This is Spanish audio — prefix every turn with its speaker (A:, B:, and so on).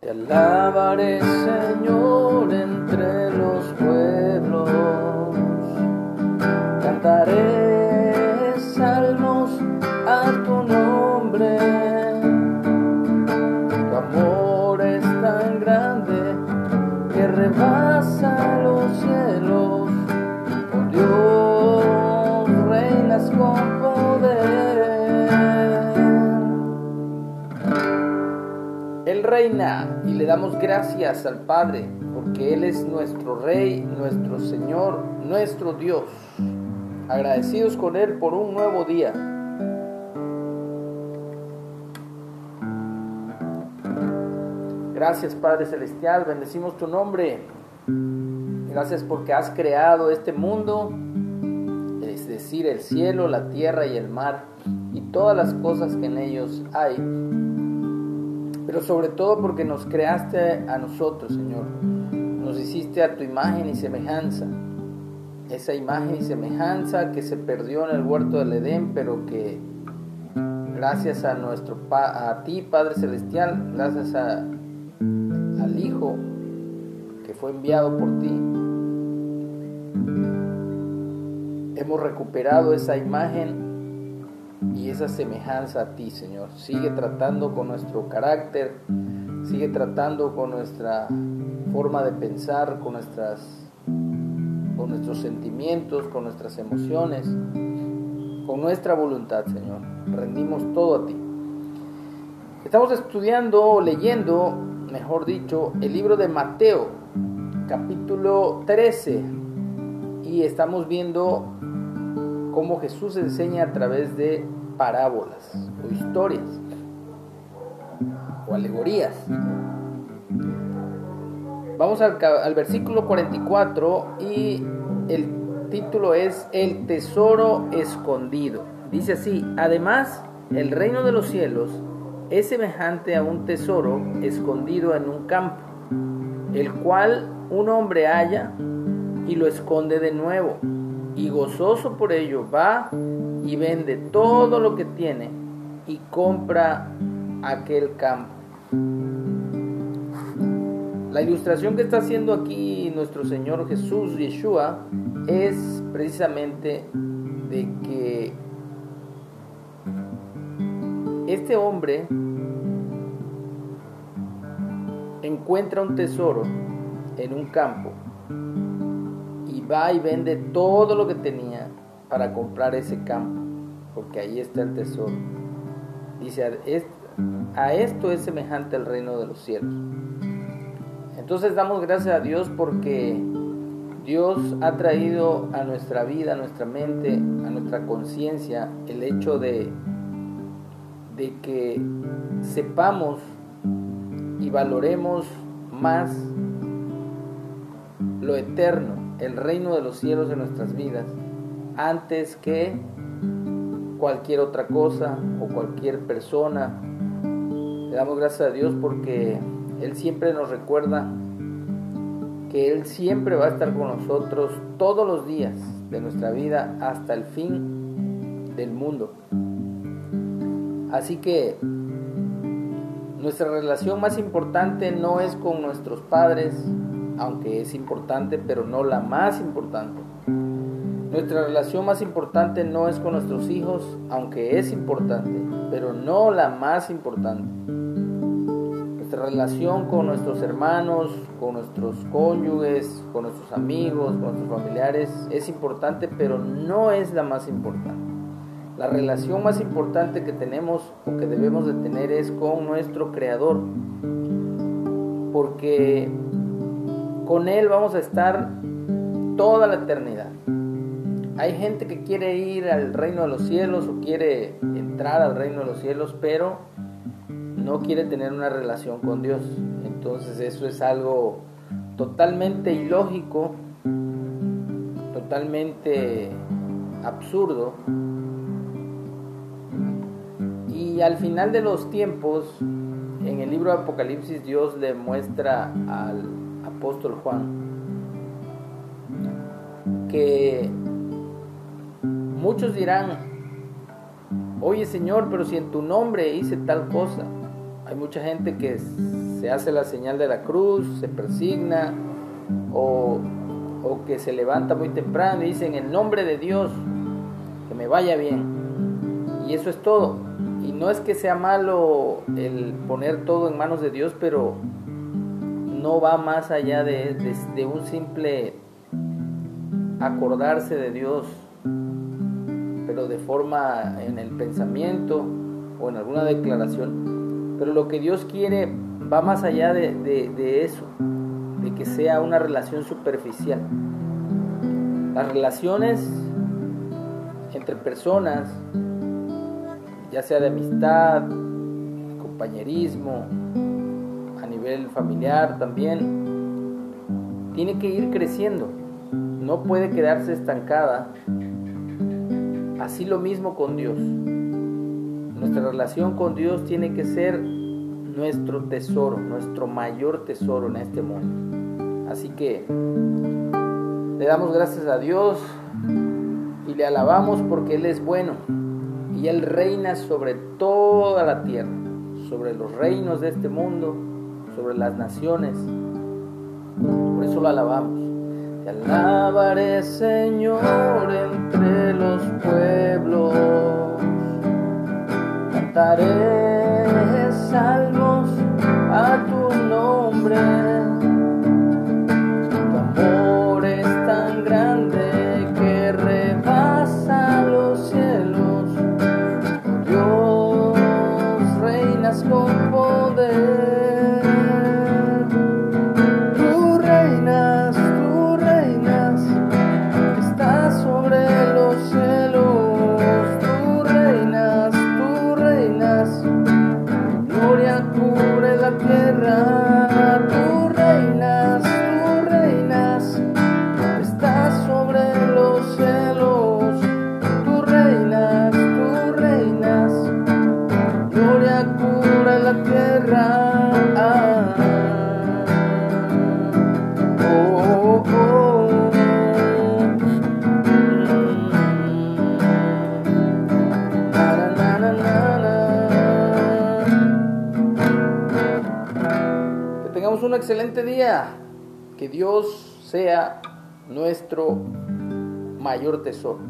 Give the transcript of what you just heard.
A: Te alabaré, Señor, entre los pueblos. Cantaré Él reina y le damos gracias al Padre porque Él es nuestro Rey, nuestro Señor, nuestro Dios. Agradecidos con Él por un nuevo día. Gracias Padre Celestial, bendecimos tu nombre. Gracias porque has creado este mundo, es decir, el cielo, la tierra y el mar y todas las cosas que en ellos hay. Pero sobre todo porque nos creaste a nosotros, Señor. Nos hiciste a tu imagen y semejanza. Esa imagen y semejanza que se perdió en el huerto del Edén, pero que gracias a nuestro a ti, Padre celestial, gracias al Hijo que fue enviado por ti, hemos recuperado esa imagen y esa semejanza a ti, Señor. Sigue tratando con nuestro carácter, sigue tratando con nuestra forma de pensar, con nuestras con nuestros sentimientos, con nuestras emociones, con nuestra voluntad, Señor. Rendimos todo a ti. Estamos estudiando, leyendo, mejor dicho, el libro de Mateo, capítulo 13, y estamos viendo cómo Jesús enseña a través de parábolas o historias o alegorías. Vamos al, al, versículo 44 y el título es El tesoro escondido. Dice así, además el reino de los cielos es semejante a un tesoro escondido en un campo, el cual un hombre halla y lo esconde de nuevo, y gozoso por ello va y vende todo lo que tiene y compra aquel campo. La ilustración que está haciendo aquí nuestro Señor Jesús Yeshua es precisamente de que este hombre encuentra un tesoro en un campo va y vende todo lo que tenía para comprar ese campo, porque ahí está el tesoro. Dice, a esto es semejante el reino de los cielos. Entonces damos gracias a Dios porque Dios ha traído a nuestra vida, a nuestra mente, a nuestra conciencia el hecho de, de que sepamos y valoremos más lo eterno, el reino de los cielos en nuestras vidas, antes que cualquier otra cosa o cualquier persona. Le damos gracias a Dios porque Él siempre nos recuerda que Él siempre va a estar con nosotros todos los días de nuestra vida hasta el fin del mundo. Así que nuestra relación más importante no es con nuestros padres, aunque es importante, pero no la más importante. Nuestra relación más importante no es con nuestros hijos, aunque es importante, pero no la más importante. Nuestra relación con nuestros hermanos, con nuestros cónyuges, con nuestros amigos, con nuestros familiares es importante, pero no es la más importante. La relación más importante que tenemos o que debemos de tener es con nuestro Creador, porque con Él vamos a estar toda la eternidad. Hay gente que quiere ir al reino de los cielos o quiere entrar al reino de los cielos, pero no quiere tener una relación con Dios. Entonces eso es algo totalmente ilógico, totalmente absurdo. Y al final de los tiempos, en el libro de Apocalipsis, Dios le muestra al apóstol Juan que muchos dirán, oye Señor, pero si en tu nombre hice tal cosa, Hay mucha gente que se hace la señal de la cruz, se persigna o, o que se levanta muy temprano y dice en el nombre de Dios que me vaya bien. Y eso es todo. Y no es que sea malo el poner todo en manos de Dios, pero no va más allá de, de, un simple acordarse de Dios, pero de forma en el pensamiento o en alguna declaración. Pero lo que Dios quiere va más allá de, de, eso, de que sea una relación superficial. Las relaciones entre personas ya sea de amistad, compañerismo, nivel familiar también, tiene que ir creciendo, no puede quedarse estancada. Así lo mismo con Dios. Nuestra relación con Dios tiene que ser nuestro tesoro, nuestro mayor tesoro en este mundo. Así que le damos gracias a Dios y le alabamos porque Él es bueno y Él reina sobre toda la tierra, sobre los reinos de este mundo, sobre las naciones. Por eso lo alabamos. Te alabaré, Señor, entre los pueblos. Cantaré salmos a tu nombre. Un excelente día. Que Dios sea nuestro mayor tesoro.